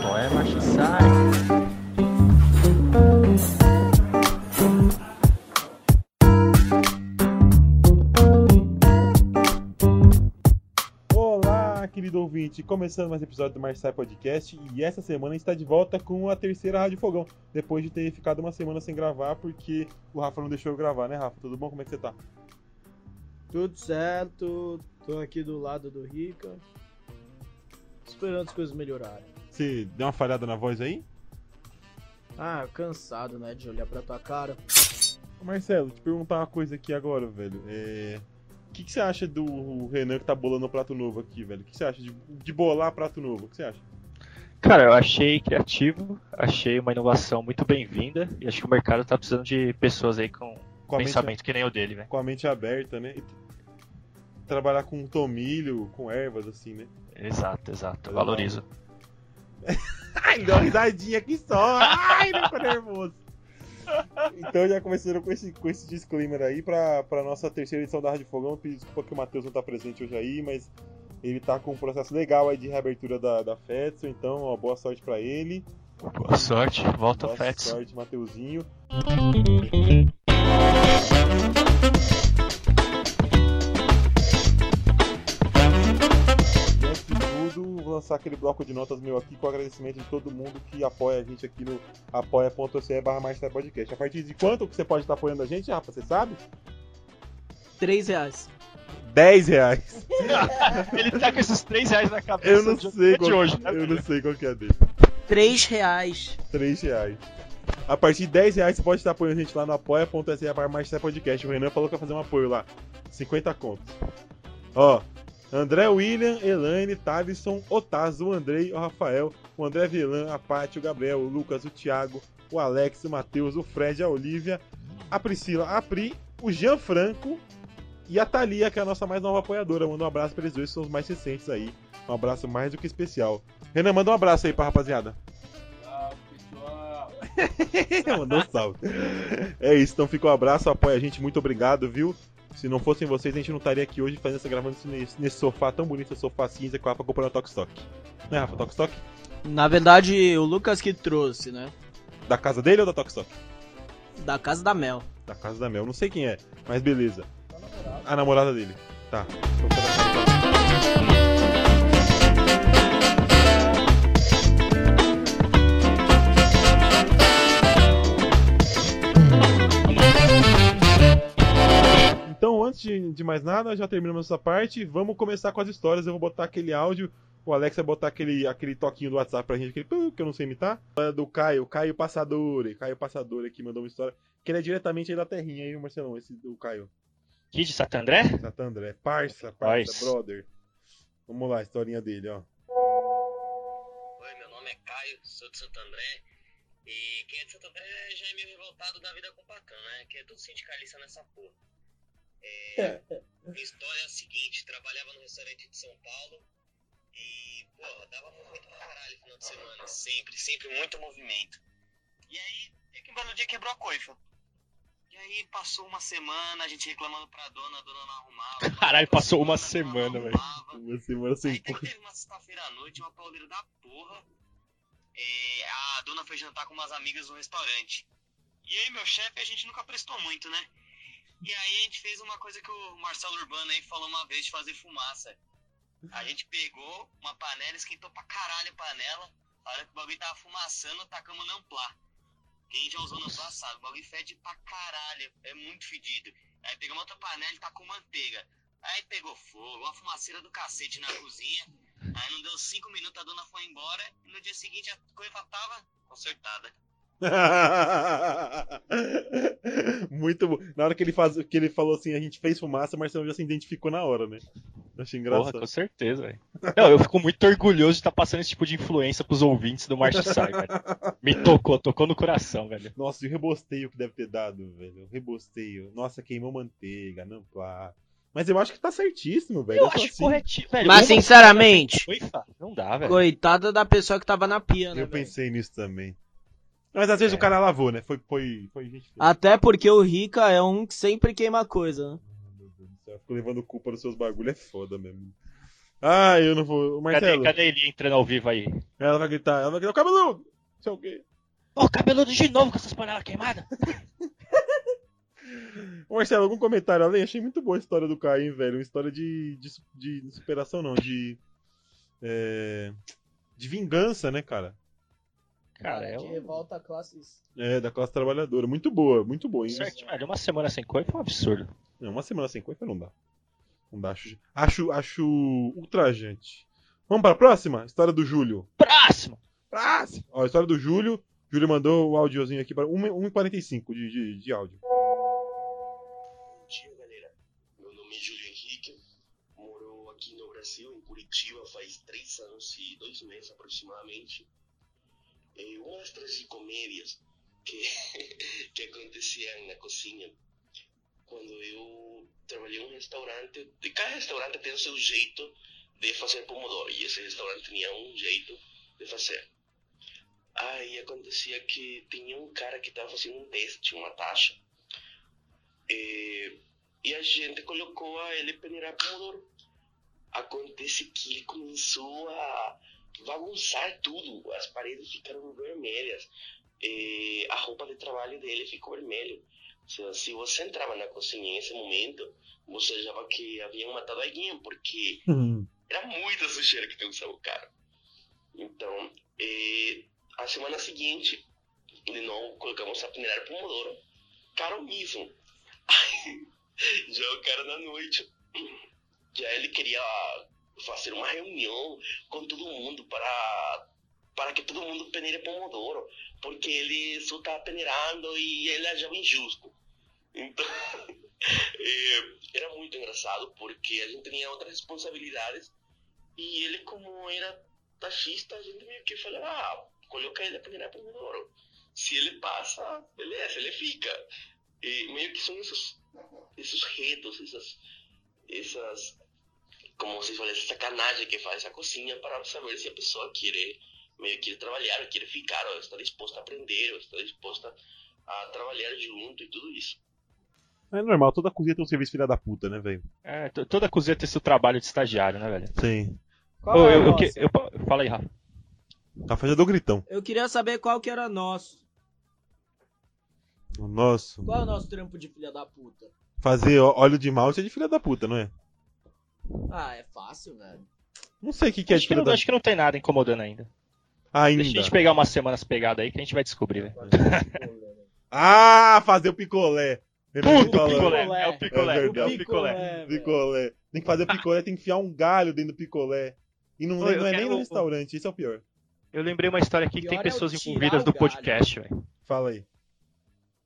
Qual é, macho? Sai. Olá, querido ouvinte, começando mais um episódio do Marçai Podcast e essa semana a gente está de volta com a terceira Rádio Fogão, depois de ter ficado uma semana sem gravar porque o Rafa não deixou eu gravar, né Rafa? Tudo bom? Como é que você tá? Tudo certo, tô aqui do lado do Rica, esperando as coisas melhorarem. Você deu uma falhada na voz aí? Ah, cansado, né, de olhar pra tua cara. Ô, Marcelo, te perguntar uma coisa aqui agora, velho. É... O que, que você acha do Renan que tá bolando o prato novo aqui, velho? O que você acha de, de bolar prato novo? O que você acha? Cara, eu achei criativo, achei uma inovação muito bem-vinda e acho que o mercado tá precisando de pessoas aí com, Com a mente- pensamento que nem o dele, velho. Com a mente aberta, né? E trabalhar com tomilho, com ervas, assim, né? Exato, exato. Eu valorizo. Ai, deu uma risadinha aqui só. Ai, não ficou nervoso. Então já começaram com esse, com esse disclaimer aí pra, pra nossa terceira edição da Rádio Fogão. Pedir desculpa que o Matheus não tá presente hoje aí, mas ele tá com um processo legal aí de reabertura da, da FETSO, então ó, boa sorte pra ele. Boa sorte, volta boa Fets. sorte, Mateuzinho. Lançar aquele bloco de notas meu aqui com o agradecimento de todo mundo que apoia a gente aqui no apoia.se barra Marcelo Podcast. A partir de quanto que você pode estar apoiando a gente, Rafa? Você sabe? 3 reais. 10 reais. Ele tá com esses 3 reais na cabeça Eu não de, sei de qual, hoje, né? Eu não sei qual que é dele. 3 reais. 3 reais. A partir de 10 reais você pode estar apoiando a gente lá no apoia.se barra Marcelo Podcast. O Renan falou que vai fazer um apoio lá. 50 contos. Ó, André William, Elaine, Tavison, Otazo, o Andrei, o Rafael, o André Velan, a Paty, o Gabriel, o Lucas, o Thiago, o Alex, o Matheus, o Fred, a Olivia, a Priscila, a Pri, o Jean Franco e a Thalia, que é a nossa mais nova apoiadora. Manda um abraço pra eles dois, que são os mais recentes aí. Um abraço mais do que especial. Renan, manda um abraço aí pra rapaziada. Mandou um salve. É isso, então fica um abraço, apoia a gente, muito obrigado, viu? Se não fossem vocês, a gente não estaria aqui hoje fazendo essa gravando nesse, nesse sofá tão bonito, esse sofá cinza que o Rafa comprou na Tokstok. Né, Rafa? Tokstok? Na verdade, o Lucas que trouxe, né? Da casa dele ou da Tokstok? Da casa da Mel. Da casa da Mel, não sei quem é, mas beleza. A namorada dele. Tá. De, mais nada, já terminamos essa parte. Vamos começar com as histórias. Eu vou botar aquele áudio. O Alex vai botar aquele, aquele toquinho do WhatsApp pra gente, aquele que eu não sei imitar. É do Caio, Caio Passador. Caio Passador aqui mandou uma história. Que ele é diretamente aí da terrinha aí, Marcelão, esse do Caio. Aqui de Santo André? Santa André. Parça, parça, brother. Vamos lá, a historinha dele, ó. Oi, meu nome é Caio, sou de Santo André. E quem é de Santo André já é meio revoltado da vida com o Pacan, né? Que é tudo sindicalista nessa porra. É, minha história é a seguinte, trabalhava no restaurante de São Paulo e, pô, dava movimento pra caralho no final de semana. Sempre, sempre muito movimento. E aí, é que um belo dia quebrou a coifa. E aí passou uma semana, a gente reclamando pra dona, a dona não arrumava. Caralho, passou uma semana, velho. Uma semana sem Aí até que porra. teve uma sexta-feira à noite, uma pauleira da porra. É, a dona foi jantar com umas amigas no restaurante. E aí, meu chefe, a gente nunca prestou muito, né? E aí a gente fez uma coisa que o Marcelo Urbano aí falou uma vez de fazer fumaça. A gente pegou uma panela, esquentou pra caralho a panela. A hora que o bagulho tava fumaçando, tacamos no amplá. Quem já usou no sabe, o bagulho fede pra caralho, é muito fedido. Aí pegamos outra panela e tacou manteiga. Aí pegou fogo, uma fumaceira do cacete na cozinha. Aí não deu cinco minutos, a dona foi embora. E no dia seguinte a coisa tava consertada. Muito bom. Na hora que ele, faz, que ele falou assim, a gente fez fumaça, o Marcelo já se identificou na hora, né? Eu achei Porra, engraçado. com certeza, velho. Não, eu fico muito orgulhoso de estar passando esse tipo de influência pros ouvintes do March Sai, velho. Me tocou, tocou no coração, velho. Nossa, e o rebosteio que deve ter dado, velho. O rebosteio. Nossa, queimou manteiga, não plá. Mas eu acho que tá certíssimo, velho. Eu tô acho assim. corretinho, velho. Mas sinceramente, Não dá, velho. coitada da pessoa que tava na pia, né? Eu velho? pensei nisso também. Mas às vezes É. o cara lavou, né? Foi, foi, foi gente. Até porque o Rica é um que sempre queima coisa, né? Meu Deus do céu, Ficou levando culpa dos seus bagulho, é foda mesmo. Ah, eu não vou. Cadê, Marcelo, cadê ele entrando ao vivo aí? ela vai gritar, ela vai gritar, o cabeludo! Não sei o quê. Ô, cabeludo de novo com essas panelas queimadas. Ô, Marcelo, algum comentário além? Achei muito boa a história do Caim, velho. Uma história de, de, de superação, não, de. É, de vingança, né, cara? Cara, é de um... revolta a classes. É, da classe trabalhadora. Muito boa, muito boa. hein? certo, velho. Uma semana sem coisa foi um absurdo. Não, uma semana sem coisa não dá. Não dá. Acho, acho, acho ultrajante. Vamos para a próxima? História do Júlio. Próximo! Próximo! Ó, a história do Júlio. Júlio mandou o áudiozinho aqui para 1h45 de, de, de áudio. Bom dia, galera. Meu nome é Júlio Henrique. Moro aqui no Brasil, em Curitiba, faz três anos e dois meses aproximadamente. É uma das tragicomédias que, que aconteciam na cozinha quando eu trabalhei em um restaurante. De cada restaurante tem o seu jeito de fazer pomodoro e esse restaurante tinha um jeito de fazer. Aí acontecia que tinha um cara que estava fazendo um teste, uma taxa. É, e a gente colocou a ele peneirar pomodoro. Acontece que ele começou a bagunçar tudo. As paredes ficaram vermelhas. É, a roupa de trabalho dele ficou vermelha. Seja, se você entrava na cozinha nesse momento, você achava que haviam matado alguém, porque era muita sujeira que causava o cara. Então, eh, a semana seguinte, de novo, colocamos a peneirar pomodoro. Cara mesmo. Já o cara na noite, já ele queria fazer uma reunião com todo mundo para para que todo mundo peneire pomodoro, porque ele só estava peneirando e ele achava injusto. Então, eh, era muito engraçado, porque a gente tinha outras responsabilidades e ele, como era taxista, a gente meio que falava, ah, coloca ele a peneirar pomodoro. Se ele passa, beleza, ele fica. E meio que são esses, esses retos, essas, essas, como vocês falam, essa sacanagem que faz a cozinha para saber se a pessoa quer, meio que trabalhar, ou quer ficar, ou está disposta a aprender, ou está disposta a trabalhar junto e tudo isso. É normal, toda cozinha tem um serviço filha da puta, né, velho? É, toda cozinha tem seu trabalho de estagiário, né, velho? Sim. Qual Ô, é a eu, eu, que- eu- fala aí, Rafa. Rafa já deu gritão. Eu queria saber qual que era nosso. O nosso. Qual é o nosso trampo de filha da puta? Fazer óleo de malte é de filha da puta, não é? Ah, é fácil, velho. Não sei o que, que é de Acho que, não, da acho que não tem nada incomodando ainda. Ainda. Deixa a gente pegar umas semanas pegada aí que a gente vai descobrir, velho. Ah, fazer o picolé. Puta, falar. picolé. Picolé. É o picolé. É É, verdade. o picolé. velho. Picolé. Tem que fazer o picolé, tem que enfiar um galho dentro do picolé. E não, não é nem no restaurante, isso é o pior. Eu lembrei uma história aqui que tem é o pessoas tirar envolvidas o do podcast, velho. Fala aí.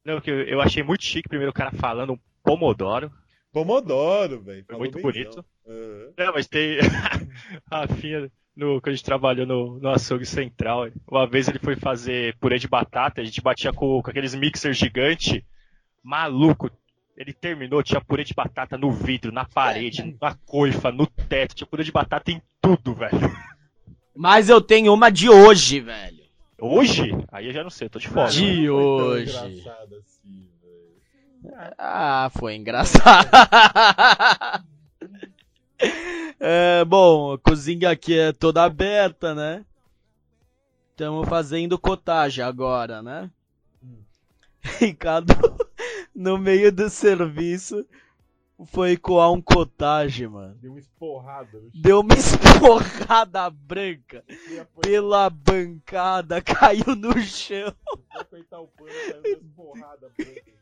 Não, que eu, eu achei muito chique primeiro o cara falando um pomodoro. Pomodoro, velho. Foi muito bonito. Aham. Não, mas tem. a Rafinha, no, quando a gente trabalhou no, no açougue central, uma vez ele foi fazer purê de batata, a gente batia com, com aqueles mixers gigante. Maluco. Ele terminou, tinha purê de batata no vidro, na parede, na coifa, no teto, tinha purê de batata em tudo, velho. Mas eu tenho uma de hoje, velho. Hoje? Aí eu já não sei, eu tô de fora. De- tão hoje. engraçado assim, velho. Ah, foi engraçado. é, bom, a cozinha aqui é toda aberta, né? Estamos fazendo cotagem agora, né? Ricardo, no meio do serviço, foi coar um cotagem, mano. Deu uma esporrada no chão. Deu uma esporrada branca pela bancada, caiu no chão. apertar o pano, uma esporrada branca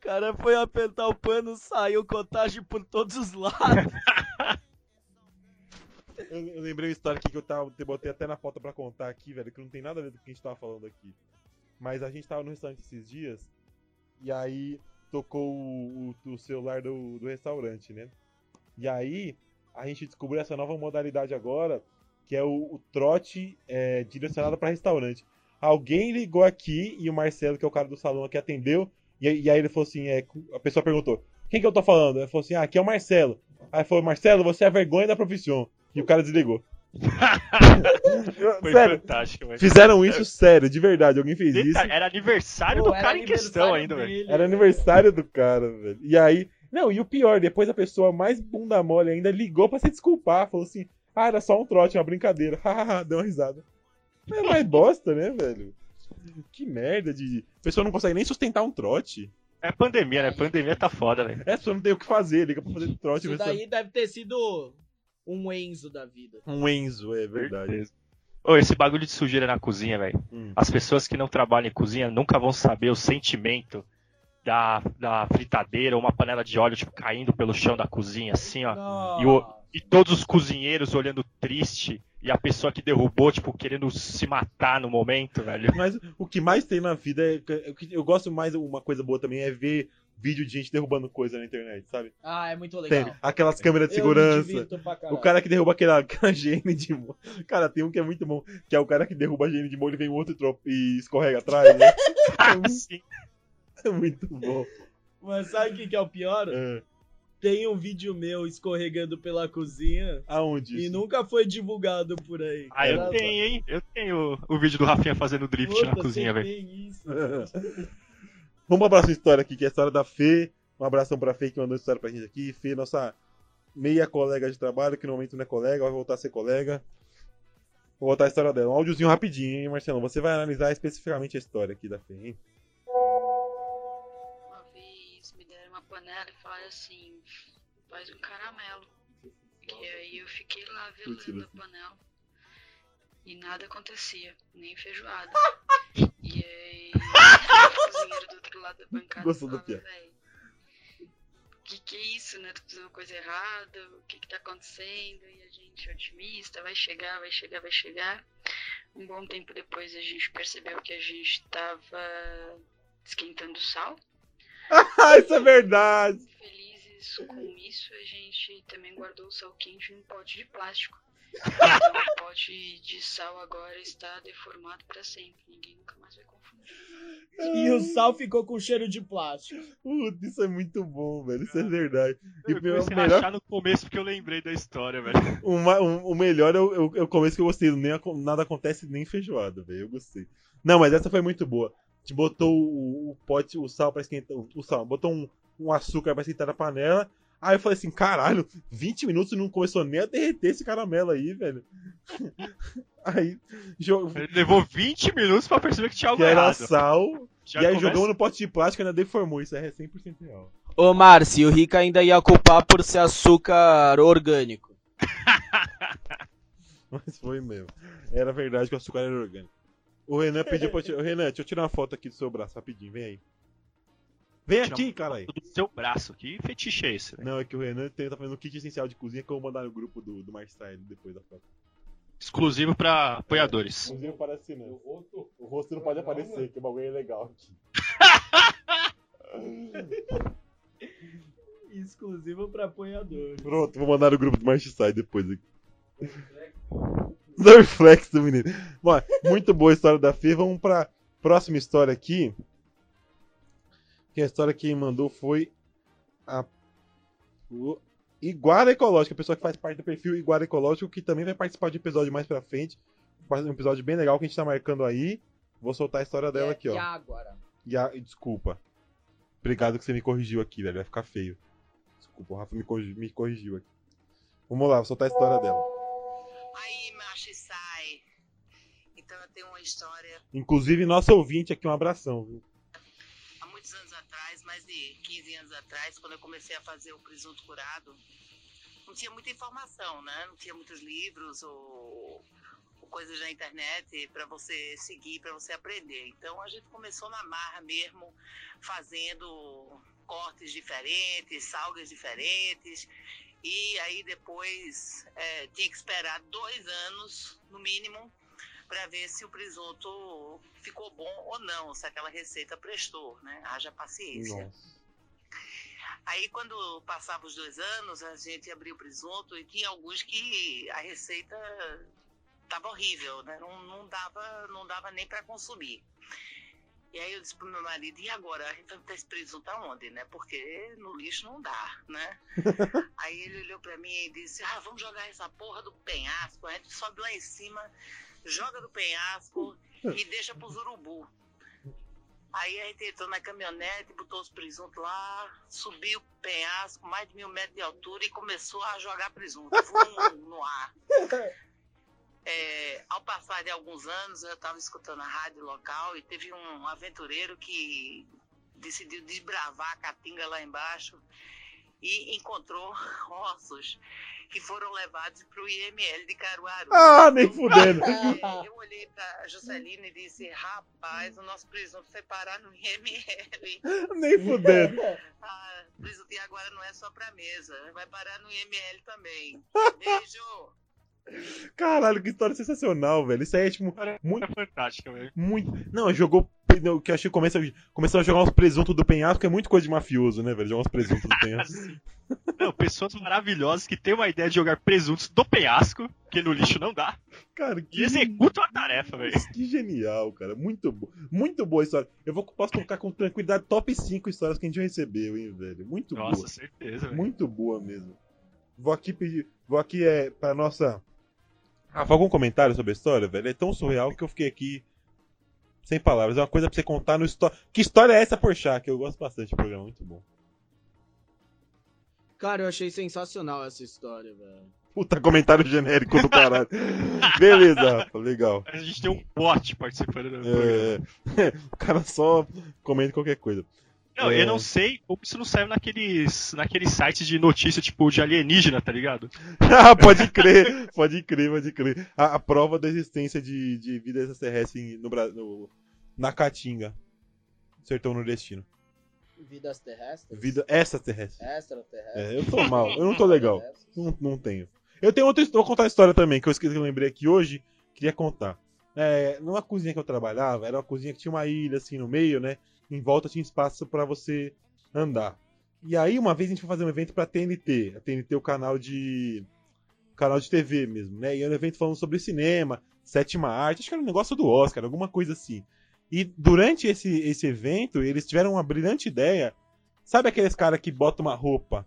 cara foi apertar o pano, saiu cotagem por todos os lados. Eu, eu lembrei uma história aqui que eu tava, eu botei até na foto pra contar aqui, velho, que não tem nada a ver com o que a gente tava falando aqui. Mas a gente tava no restaurante esses dias, e aí tocou o, o- o celular do, do restaurante, né? E aí a gente descobriu essa nova modalidade agora, que é o, o trote é, direcionado pra restaurante. Alguém ligou aqui e o Marcelo, que é o cara do salão aqui, atendeu. E, aí- e aí ele falou assim: é, a pessoa perguntou: Quem que eu tô falando? Ele falou assim: Ah, aqui é o Marcelo. Aí ele falou: Marcelo, você é a vergonha da profissão. E o cara desligou. Foi sério, fantástico, velho. fizeram isso sério, de verdade. Alguém fez isso. Era aniversário Pô, do era cara em questão ainda, velho. Era aniversário do cara, velho. E aí. Não, e o pior, depois a pessoa mais bunda mole ainda ligou pra se desculpar. Falou assim: Ah, era só um trote, uma brincadeira. Hahaha, deu uma risada. É mais bosta, né, velho? Que merda de. A pessoa não consegue nem sustentar um trote. É pandemia, né? Pandemia tá foda, velho. É, a pessoa não tem o que fazer, liga pra fazer trote. Isso daí deve ter sido um Enzo da vida. Um Enzo, é verdade. Ô, esse bagulho de sujeira na cozinha, velho. Hum. As pessoas que não trabalham em cozinha nunca vão saber o sentimento da, da fritadeira ou uma panela de óleo, tipo, caindo pelo chão da cozinha, assim, ó. E, o- e todos os cozinheiros olhando triste. E a pessoa que derrubou, tipo, querendo se matar no momento, velho. Mas o que mais tem na vida é. Eu gosto mais, uma coisa boa também é ver vídeo de gente derrubando coisa na internet, sabe? Ah, é muito Tem legal. aquelas câmeras de Eu me segurança. O cara que derruba aquela, aquela higiene de molho. Cara, tem um que é muito bom, que é o cara que derruba a higiene de molho e vem o outro e, e escorrega atrás, né? Assim. É muito bom. Mas sabe o que, que é o pior? É. Tem um vídeo meu escorregando pela cozinha Aonde? e isso? nunca foi divulgado por aí. Ah, eu tenho, hein? Eu tenho o vídeo do Rafinha fazendo drift Puta, na cozinha, velho. tem isso. Vamos pra próxima história aqui, que é a história da Fê. Um abração pra Fê que mandou essa história pra gente aqui. Fê, nossa meia colega de trabalho, que no momento não é colega, vai voltar a ser colega. Vou voltar a história dela. Um áudiozinho rapidinho, hein, Marcelão? Você vai analisar especificamente a história aqui da Fê, hein? Falaram assim, faz um caramelo. E aí eu fiquei lá velando a panela. E nada acontecia, nem feijoada. E aí o cozinheiro do outro lado da bancada Gostou da falava, velho, que que é isso, né? Tô fazendo coisa errada, o que que tá acontecendo? E a gente otimista, vai chegar, vai chegar, vai chegar. Um bom tempo depois a gente percebeu que a gente tava esquentando sal. Ah, isso é verdade! Felizes com isso, a gente também guardou o sal quente em um pote de plástico. Então o pote de sal agora está deformado para sempre. Ninguém nunca mais vai confundir. E o sal ficou com cheiro de plástico. Putz, isso é muito bom, velho. Isso é verdade. E Eu o comecei a melhor, achar no começo porque eu lembrei da história, velho. o, ma- o- o melhor é o, é o- é o começo que eu gostei. Nem, nada acontece nem feijoada, velho. Eu gostei. Não, mas essa foi muito boa. Gente botou o, o pote, o sal pra esquentar. O, o sal, botou um, um açúcar pra esquentar na panela. Aí eu falei assim, caralho, 20 minutos e não começou nem a derreter esse caramelo aí, velho. Aí, jo- Ele levou 20 minutos pra perceber que tinha algo que era errado. sal, Já e aí começa- jogamos no pote de plástico e ainda deformou. Isso é 100% real. Ô, Márcio, o Rica ainda ia culpar por ser açúcar orgânico. Mas foi mesmo. Era verdade que o açúcar era orgânico. O Renan pediu pra eu tirar. Renan, deixa eu tirar uma foto aqui do seu braço rapidinho, vem aí. Vem aqui, uma caralho. do seu braço. Que fetiche é esse, velho? Não, é que o Renan tem- tá fazendo um kit essencial de cozinha que eu vou mandar no grupo do, do Marstyle depois da foto. Exclusivo pra apoiadores. Inclusive parece não. O rosto não pode aparecer, que o bagulho é legal aqui. Exclusivo pra apoiadores. Pronto, vou mandar no grupo do Marstyle depois aqui. Dorflex do menino. Bom, muito boa a história da Fê. Vamos pra próxima história aqui. Que a história que mandou foi a o Iguara Ecológica, a pessoa que faz parte do perfil Iguara Ecológico, que também vai participar de episódio mais pra frente. Um episódio bem legal que a gente tá marcando aí. Vou soltar a história dela aqui, ó. E agora? E a- desculpa. Obrigado que você me corrigiu aqui, velho. Vai ficar feio. Desculpa, o Rafa me corrigiu, me corrigiu aqui. Vamos lá, vou soltar a história dela. Tenho uma história Inclusive, nosso ouvinte aqui, um abração, viu? há muitos anos atrás, mais de 15 anos atrás, quando eu comecei a fazer o presunto curado, não tinha muita informação, né? Não tinha muitos livros ou, ou coisas na internet para você seguir, para você aprender. Então a gente começou na marra mesmo, fazendo cortes diferentes, salgas diferentes. E aí depois é, tinha que esperar dois anos, no mínimo, para ver se o presunto ficou bom ou não, se aquela receita prestou, né? Haja paciência. Nossa. Aí quando passava os dois anos, a gente abria o presunto e tinha alguns que a receita estava horrível, né? Não, não dava, não dava nem para consumir. E aí eu disse pro meu marido, e agora? A gente vai botar esse presunto aonde, né? Porque no lixo não dá, né? aí ele olhou para mim e disse, ah, vamos jogar essa porra do penhasco. A gente sobe lá em cima, joga do penhasco e deixa pros urubu. Aí a gente entrou na caminhonete, botou os presuntos lá, subiu o penhasco, mais de mil metros de altura e começou a jogar presunto vum, no ar. É, ao passar de alguns anos, eu estava escutando a rádio local e teve um aventureiro que decidiu desbravar a caatinga lá embaixo e encontrou ossos que foram levados para o IML de Caruaru. Ah, nem fudendo. Eu olhei para Juscelino e disse: rapaz, o nosso presunto foi parar no IML. Nem fudendo. Ah, presunto e agora não é só para mesa, vai parar no IML também. Beijo. Caralho, que história sensacional, velho. Isso aí é tipo muito, É fantástica, velho. muito. Não, jogou. Não, Que eu achei que começa, começou a jogar uns presuntos do penhasco, é muito coisa de mafioso, né, velho? Jogar uns presuntos do penhasco. Não, pessoas maravilhosas que têm uma ideia de jogar presuntos do penhasco, que no lixo não dá, Cara, e que, executam a tarefa, velho. que genial, cara. Muito bom. Muito boa história. Eu vou, posso colocar com tranquilidade top 5 histórias que a gente já recebeu, hein, velho. Muito Nossa, boa. certeza, velho. Muito boa mesmo. Vou aqui pedir. Vou aqui é pra nossa. Rafa, algum comentário sobre a história, velho? É tão surreal que eu fiquei aqui sem palavras. É uma coisa pra você contar no história. Que história é essa, Porchat? Que eu gosto bastante do programa, muito bom. Cara, eu achei sensacional essa história, velho. Puta comentário genérico do caralho. Beleza, Rafa, legal. A gente tem um bot participando do programa. É, o cara só comenta qualquer coisa. Não, é. eu não sei como isso não saiu naqueles, naqueles sites de notícia, tipo, de alienígena, tá ligado? ah, pode crer, pode crer, pode crer. A, a prova da existência de, de vida extraterrestre no, no, na Caatinga, sertão nordestino. Vidas terrestres? Vida extraterrestre. Extraterrestres. É, eu tô mal, eu não tô legal. Não, não tenho. Eu tenho outra história, vou contar a história também, que eu esqueci que eu lembrei aqui hoje, queria contar. É, numa cozinha que eu trabalhava, era uma cozinha que tinha uma ilha assim no meio, né? Em volta tinha espaço pra você andar. E aí uma vez a gente foi fazer um evento pra TNT, a TNT é o canal de o canal de TV mesmo, né? E era um evento falando sobre cinema, sétima arte, acho que era um negócio do Oscar, alguma coisa assim. E durante esse, esse evento, eles tiveram uma brilhante ideia. Sabe aqueles caras que botam uma roupa,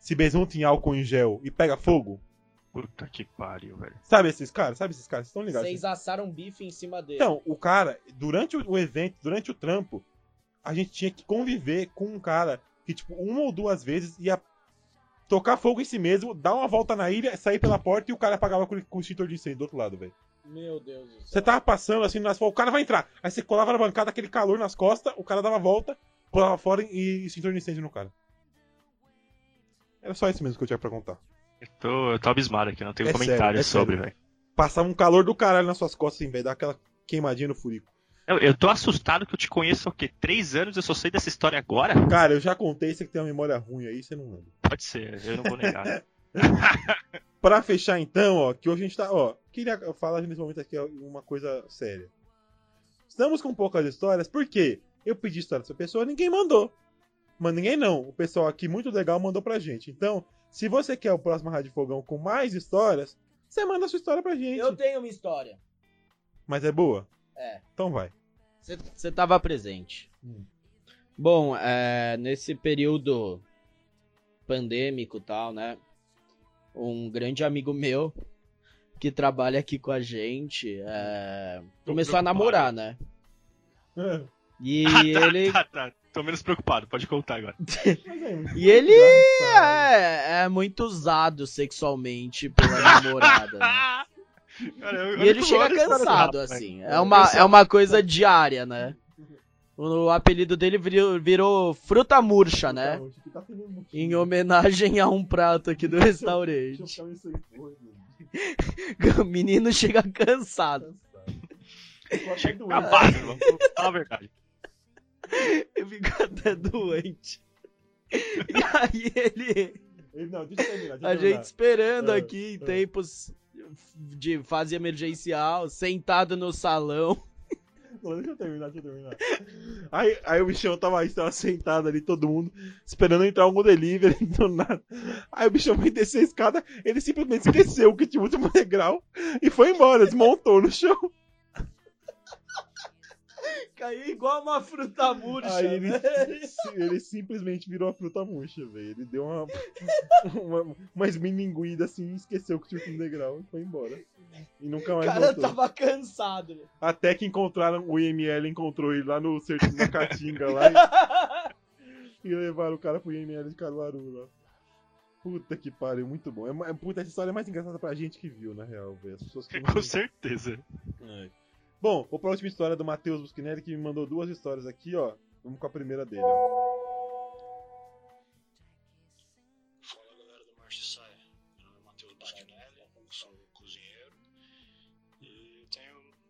se besuntam em álcool em gel e pega fogo? Puta que pariu, velho. Sabe esses caras? Sabe esses caras? Vocês estão ligados? Vocês assaram bife em cima dele. Então, o cara, durante o evento, durante o trampo, a gente tinha que conviver com um cara que, tipo, uma ou duas vezes ia tocar fogo em si mesmo, dar uma volta na ilha, sair pela porta e o cara apagava com com o extintor de incêndio do outro lado, velho. Meu Deus do céu. Você tava passando assim nas o cara vai entrar. Aí você colava na bancada, aquele calor nas costas, o cara dava a volta, pulava fora e extintor de incêndio no cara. Era só isso mesmo que eu tinha pra contar. Eu tô, eu tô abismado aqui, não tenho É comentário sério, é sobre, velho. Passava um calor do caralho nas suas costas, assim, velho, dar aquela queimadinha no furico. Eu, eu tô assustado que eu te conheço há o quê? Três anos eu só sei dessa história agora? Cara, eu já contei, você que tem uma memória ruim aí, você não lembra. Pode ser, eu não vou negar. Pra fechar então, ó, que hoje a gente tá, ó, queria falar nesse momento aqui uma coisa séria. Estamos com poucas histórias, por quê? Eu pedi história dessa pessoa, ninguém mandou. Mas ninguém não. O pessoal aqui muito legal mandou pra gente. Então, se você quer o próximo Rádio Fogão com mais histórias, você manda a sua história pra gente. Eu tenho uma história. Mas é boa? É. Então vai. Você tava presente. Hum. Bom, é, nesse período pandêmico e tal, né? Um grande amigo meu que trabalha aqui com a gente é, começou a namorar, né? E Ah, tá, ele. tá, tá. Tô menos preocupado, pode contar agora. É muito E ele é, é muito usado sexualmente pela namorada. Né? Cara, eu- E ele chega cansado, assim. É uma, é uma coisa diária, né? O apelido dele virou, virou fruta murcha, né? Tá Em homenagem a um prato aqui do restaurante. O menino chega cansado. Doente. Acabado, vamos falar a verdade. Eu fico até doente. E aí ele. Ele- Não, deixa eu terminar. deixa eu A terminar. gente esperando Ah, aqui em ah. tempos de fase emergencial, sentado no salão. Deixa eu terminar, deixa eu terminar. Aí, aí o bichão tava tava sentado ali, todo mundo, esperando entrar algum delivery, do nada. Aí o bichão foi descer a escada, ele simplesmente esqueceu que tinha o último degrau e foi embora, desmontou no chão. Caiu igual uma fruta murcha. Aí ele, ele simplesmente virou a fruta murcha, velho. Ele deu uma, uma, uma esmilinguida assim, esqueceu que tinha o último degrau e foi embora. E nunca O mais cara voltou. tava cansado. Até que encontraram, o IML encontrou ele lá no certo da Caatinga lá e, e levaram o cara pro IML de Caruaru lá. Puta que pariu, muito bom. É, ma- puta, essa história é mais engraçada pra gente que viu, na real, velho. As pessoas que não- Com certeza. É. Bom, vou pra última história do Matheus Busquinelli, que me mandou duas histórias aqui, ó. Vamos com a primeira dele, ó.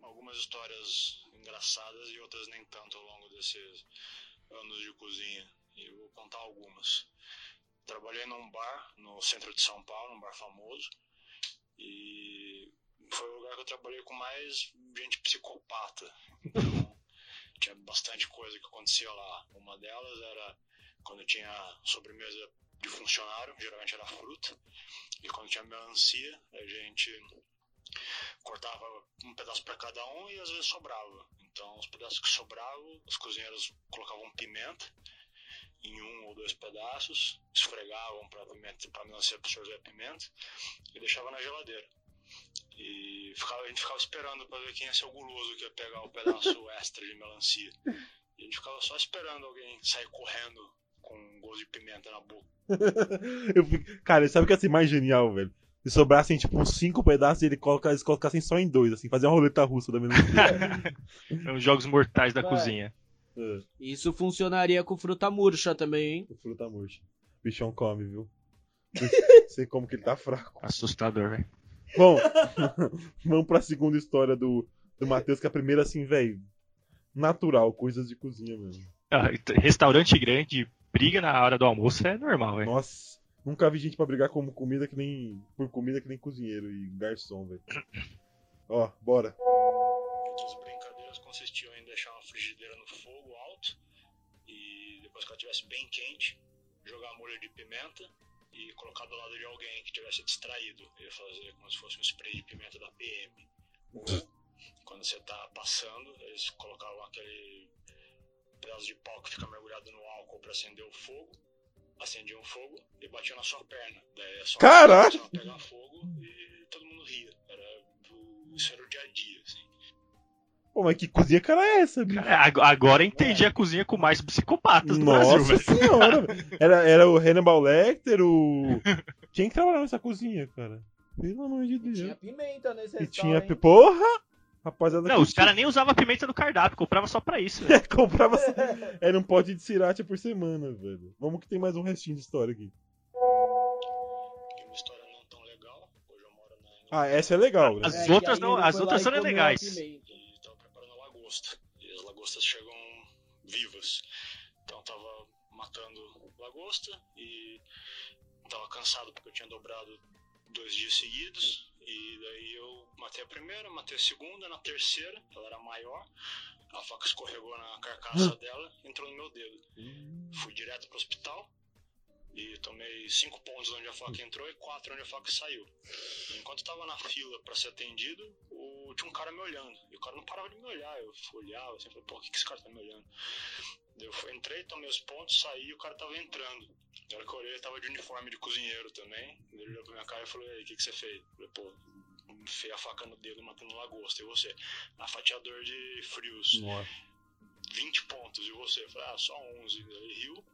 Algumas histórias engraçadas e outras nem tanto ao longo desses anos de cozinha e vou contar algumas. Trabalhei num bar no centro de São Paulo, um bar famoso e foi o lugar que eu trabalhei com mais gente psicopata. Então, tinha bastante coisa que acontecia lá. Uma delas era quando tinha sobremesa de funcionário, geralmente era fruta. E quando tinha melancia, a gente cortava um pedaço para cada um e às vezes sobrava. Então, os pedaços que sobravam, os cozinheiros colocavam pimenta em um ou dois pedaços, esfregavam para para melancia absorver a pimenta e deixavam na geladeira. E ficava, a gente ficava esperando para ver quem ia ser o guloso que ia pegar o pedaço extra de melancia. E a gente ficava só esperando alguém sair correndo com um gosto de pimenta na boca. Eu fico- Cara, sabe o que ia ser mais genial, velho? Se sobrassem, tipo, uns cinco pedaços e ele coloca, eles colocassem só em dois, assim, fazer uma roleta russa da mesma É os jogos mortais da Vai. cozinha. é, Isso funcionaria com fruta murcha também, hein? o fruta murcha. O bichão come, viu? Sei como que ele tá fraco. Assustador, velho. Bom, vamos pra segunda história do, do Matheus, que é a primeira, assim, velho, natural, coisas de cozinha mesmo. Ah, e t- restaurante grande, briga na hora do almoço é normal, velho. Nossa, nunca vi gente pra brigar com comida que nem. por comida que nem cozinheiro e garçom, velho. Ó, bora. Outras brincadeiras consistiam em deixar uma frigideira no fogo alto e depois que ela estivesse bem quente, jogar molho de pimenta e colocar do lado de alguém que tivesse distraído. Ia fazer como se fosse um spray de pimenta da PM. Ou, quando você tá passando, eles colocavam aquele pedaço de pau que fica mergulhado no álcool para acender o fogo. Acendiam o fogo e batiam na sua perna. Daí é só Caraca! pegar fogo e todo mundo ria. Era, isso era o dia a dia, assim. Pô, mas que cozinha cara é essa, bicho? Agora entendi a cozinha com mais psicopatas do Brasil, Nossa velho. senhora, era, era o Hannibal Lecter, o. Quem que trabalhava nessa cozinha, cara? Pelo amor de Deus. Tinha pimenta nesse E tinha. restaurante. Porra! Rapaziada, Não, os caras nem usavam pimenta no cardápio, comprava só pra isso, velho. comprava. Era um pote de sriracha por semana, velho. Vamos que tem mais um restinho de história aqui. E uma história não tão legal. Hoje eu moro na Inglaterra Ah, essa é legal, né? As É, que outras não- as outras são e legais. Lagosta. E as lagostas chegam vivas. Então eu tava matando lagosta e tava cansado porque eu tinha dobrado dois dias seguidos. E daí eu matei a primeira, matei a segunda, na terceira, ela era maior. A faca escorregou na carcaça dela, entrou no meu dedo. Fui direto pro hospital e tomei cinco pontos onde a faca entrou e quatro onde a faca saiu. Enquanto eu tava na fila pra ser atendido, tinha um cara me olhando. E o cara não parava de me olhar. Eu olhava assim, falei, pô, o que, que esse cara tá me olhando? Eu entrei, tomei os pontos, saí e o cara tava entrando. Na hora que eu olhei, ele tava de uniforme de cozinheiro também. Ele olhou pra minha cara e falou, e aí, o que, que você fez? Eu falei, pô, enfiei a faca no dedo matando lagosta. E você? A fatiador de frios. Nossa. 20 pontos. E você? Eu falei, ah, só 11. Ele riu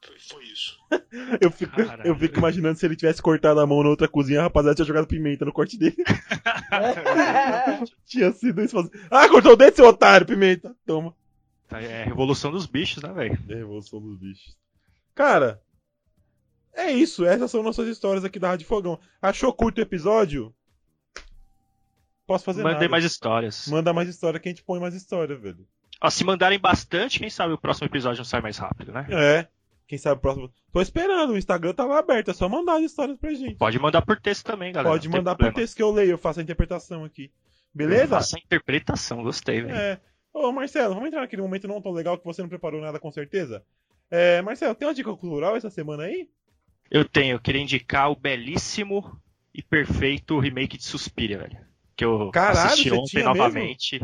foi- foi isso. Eu fico, Caralho. eu fico imaginando se ele tivesse cortado a mão na outra cozinha, a rapaziada tinha jogado pimenta no corte dele. tinha sido isso. faz- Ah, cortou o dedo, seu otário, pimenta. Toma. É a revolução dos bichos, né, velho? É a revolução dos bichos. Cara, é isso. Essas são nossas histórias aqui da Rádio Fogão. Achou curto o episódio? Posso fazer Mandei nada. mais histórias. Manda mais história que a gente põe mais história, velho. Ó, se mandarem bastante, quem sabe o próximo episódio não sai mais rápido, né? É. Quem sabe o próximo. Tô esperando, o Instagram tá lá aberto. É só mandar as histórias pra gente. Pode mandar por texto também, galera. Pode mandar por texto que eu leio, eu faço a interpretação aqui. Beleza? faço a interpretação, gostei, velho. É. Ô, Marcelo, vamos entrar naquele momento não tão legal que você não preparou nada com certeza? É, Marcelo, tem uma dica cultural essa semana aí? Eu tenho, eu queria indicar o belíssimo e perfeito remake de Suspiria, velho. Que eu Caralho, assisti ontem novamente.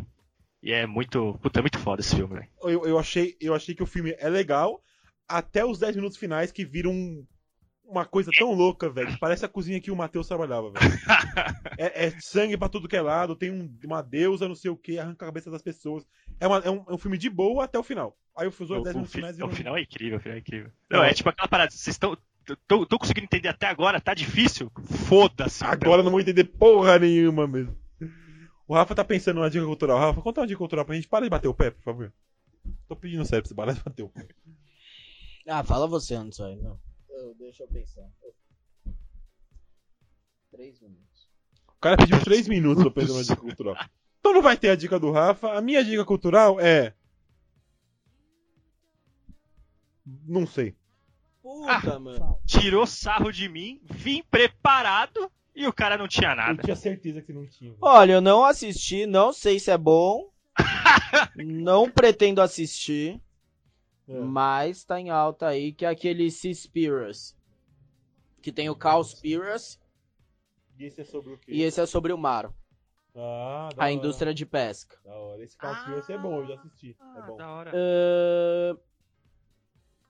E é muito. Puta, é muito foda esse filme, velho. Eu, eu, achei, eu achei que o filme é legal até os 10 minutos finais que viram um- uma coisa tão louca, velho. Parece a cozinha que o Matheus trabalhava, velho. é, é sangue pra tudo que é lado, tem um- uma deusa, não sei o que, arranca a cabeça das pessoas. É, uma- é um, é um filme de boa até o final. Aí os O, outros 10 o minutos fi- finais o viram... final é incrível, o final é incrível. Não, Não. é tipo aquela parada, vocês estão. tô, tô conseguindo entender até agora, tá difícil? Foda-se. Agora eu não vou entender porra nenhuma mesmo. O Rafa tá pensando numa dica cultural. Rafa, conta uma dica cultural pra gente. Para de bater o pé, por favor. Tô pedindo sério pra você parar de bater o pé. Ah, fala você antes aí, não. deixa eu pensar. Três minutos. O cara pediu 3 minutos pra pensar numa dica cultural. Então não vai ter a dica do Rafa. A minha dica cultural é. Não sei. Puta, mano. Tirou sarro de mim, vim preparado e o cara não tinha Eu nada. tinha certeza que não tinha. Olha, eu não assisti, não sei se é bom. não pretendo assistir, É. mas tá em alta aí, que é aquele Seaspiracy. Que tem o Cowspiracy E esse é sobre o quê? e esse é sobre o mar, Ah, da a hora. indústria de pesca. Da hora. Esse Conspiracy é bom, eu já assisti. Ah, é bom. da hora. Ahn,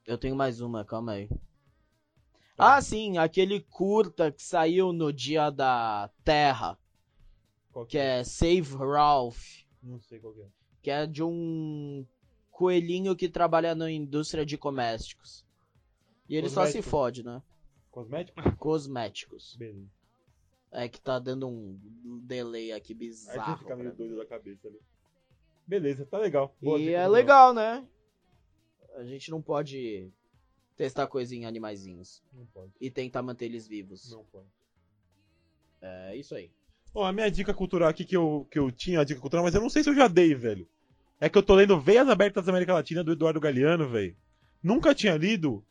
Eu tenho mais uma, calma aí. Ah, sim, aquele curta que saiu no dia da Terra, Qual que é Save Ralph, Não sei qual que é. que é de um coelhinho que trabalha na indústria de cosméticos. E ele só se Cosméticos? fode, né? Cosmético? Cosméticos. Beleza. É que tá dando um delay aqui Aí bizarro. fica meio doido da cabeça ali. Beleza, tá legal. Boa E é legal, né? A gente não pode testar coisa em animaizinhos Não pode. e tentar manter eles vivos. Não pode. É isso aí. Ó, a minha dica cultural aqui que eu, que eu tinha a dica cultural, mas eu não sei se eu já dei, velho. É que eu tô lendo Veias Abertas da América Latina do Eduardo Galeano, velho. Nunca tinha lido.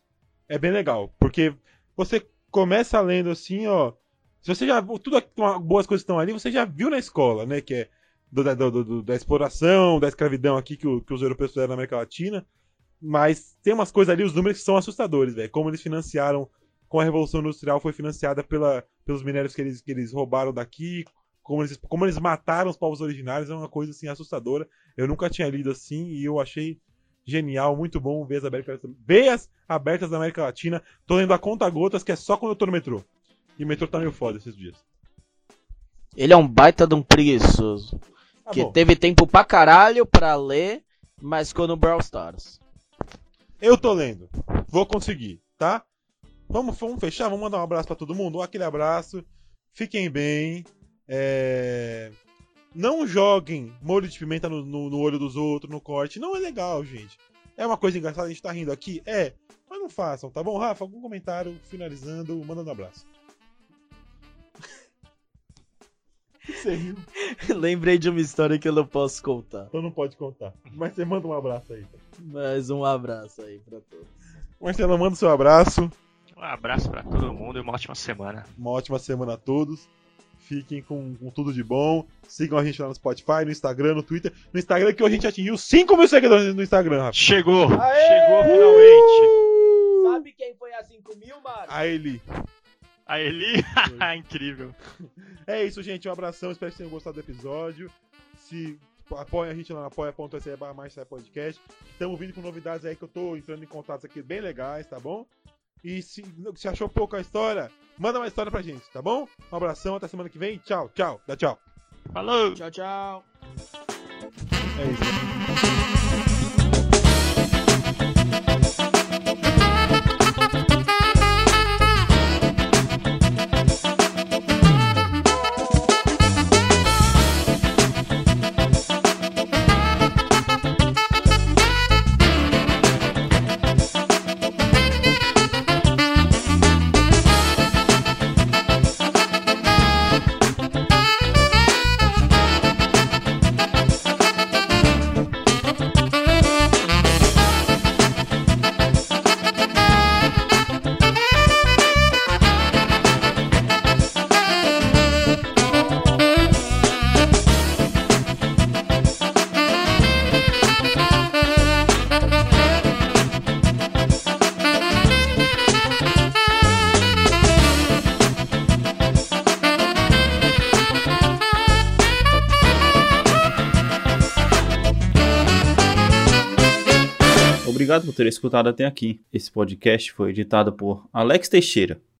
É bem legal. Porque você começa lendo assim, ó. Se você já. Tudo as boas coisas estão ali, você já viu na escola, né? Que é do- da, do- do- da exploração, da escravidão aqui que, o- que os europeus fizeram na América Latina. Mas tem umas coisas ali, os números que são assustadores, velho. Como eles financiaram, como a Revolução Industrial foi financiada pela, pelos minérios que eles, que eles roubaram daqui, como eles, como eles mataram os povos originários, é uma coisa assim assustadora. Eu nunca tinha lido assim e eu achei genial, muito bom. Veias abertas, Veias abertas da América Latina. Tô lendo a conta gotas, que é só quando eu tô no metrô. E o metrô tá meio foda esses dias. Ele é um baita de um preguiçoso. Tá que bom. teve tempo pra caralho pra ler, mas ficou no Brawl Stars. Eu tô lendo. Vou conseguir, tá? Vamos, vamos fechar? Vamos mandar um abraço pra todo mundo? Aquele abraço. Fiquem bem. É, Não joguem molho de pimenta no, no- no olho dos outros, no corte. Não é legal, gente. É uma coisa engraçada, a gente tá rindo aqui? É. Mas não façam, tá bom? Rafa, algum comentário finalizando, mandando um abraço. Você riu, Lembrei de uma história que eu não posso contar. então não pode contar. Mas você manda um abraço aí. Mas um abraço aí pra todos. Marcelo, manda o seu abraço. Um abraço pra todo mundo e uma ótima semana. Uma ótima semana a todos. Fiquem com, com tudo de bom. Sigam a gente lá no Spotify, no Instagram, no Twitter. No Instagram que hoje a gente atingiu 5 mil seguidores no Instagram, Rafa. Chegou! Aê! Chegou finalmente! Sabe quem foi a 5 mil, mano? A Eli. A Eli, incrível. É isso, gente. Um abração. Espero que vocês tenham gostado do episódio. Se apoia a gente lá no apoia.se barra mais podcast. Estamos vindo com novidades aí que eu tô entrando em contatos aqui bem legais, tá bom? E se, se achou pouco a história, manda uma história pra gente, tá bom? Um abração, até semana que vem. Tchau, tchau. Dá tchau. Falou! Tchau, tchau. É isso. Ter escutado até aqui. Esse podcast foi editado por Alex Teixeira.